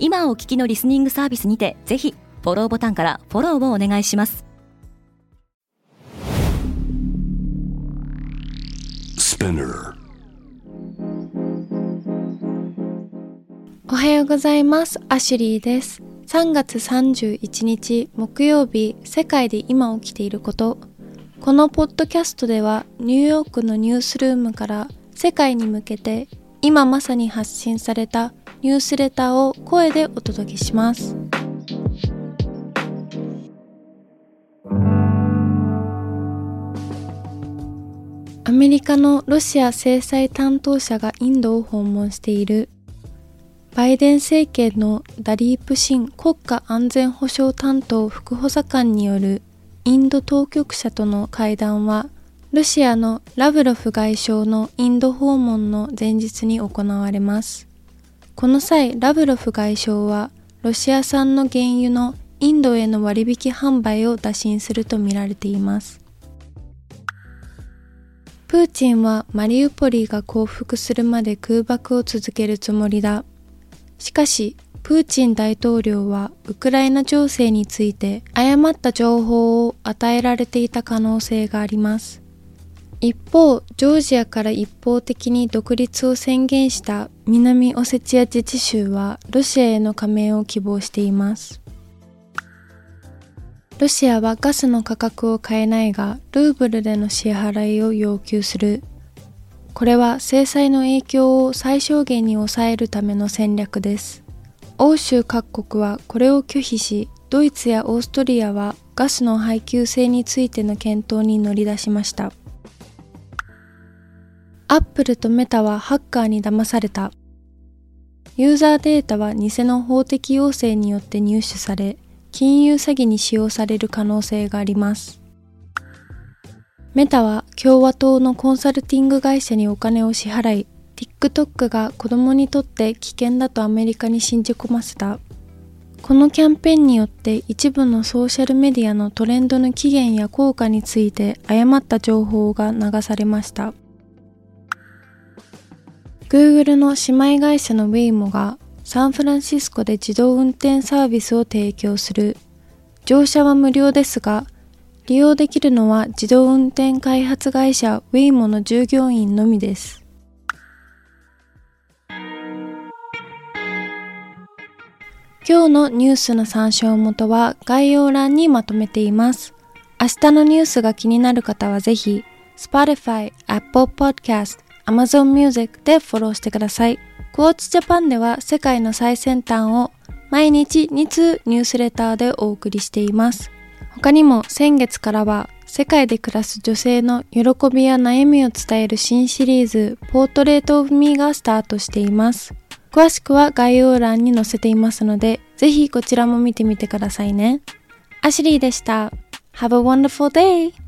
今お聞きのリスニングサービスにてぜひフォローボタンからフォローをお願いします。おはようございます。アシュリーです。3月31日木曜日世界で今起きていること。このポッドキャストではニューヨークのニュースルームから世界に向けて今まさに発信されたニュースレターを声でお届けします。アメリカのロシア制裁担当者がインドを訪問しているバイデン政権のダリープ・シン国家安全保障担当副補佐官によるインド当局者との会談はロシアのラブロフ外相のインド訪問の前日に行われます。この際、ラブロフ外相はロシア産の原油のインドへの割引販売を打診するとみられています。プーチンはマリウポリが降伏するまで空爆を続けるつもりだ。しかし、プーチン大統領はウクライナ情勢について誤った情報を与えられていた可能性があります。一方、ジョージアから一方的に独立を宣言した南オセチア自治州はロシアへの加盟を希望しています。ロシアはガスの価格を変えないが、ルーブルでの支払いを要求する。これは制裁の影響を最小限に抑えるための戦略です。欧州各国はこれを拒否し、ドイツやオーストリアはガスの配給制についての検討に乗り出しました。アップルとメタはハッカーに騙された。ユーザーデータは偽の法的要請によって入手され、金融詐欺に使用される可能性があります。メタは共和党のコンサルティング会社にお金を支払い、TikTok が子供にとって危険だとアメリカに信じ込ませた。このキャンペーンによって一部のソーシャルメディアのトレンドの起源や効果について誤った情報が流されました。Google の姉妹会社の Waymo がサンフランシスコで自動運転サービスを提供する。乗車は無料ですが、利用できるのは自動運転開発会社 Waymo の従業員のみです。今日のニュースの参照元は概要欄にまとめています。明日のニュースが気になる方はぜひ Spotify、Apple Podcast、Amazon Music でフォローしてください。クォーツジャパンでは世界の最先端を毎日2通ニュースレターでお送りしています。他にも先月からは世界で暮らす女性の喜びや悩みを伝える新シリーズポートレートオブミーがスタートしています。詳しくは概要欄に載せていますので、ぜひこちらも見てみてくださいね。アシュリーでした。Have a wonderful day!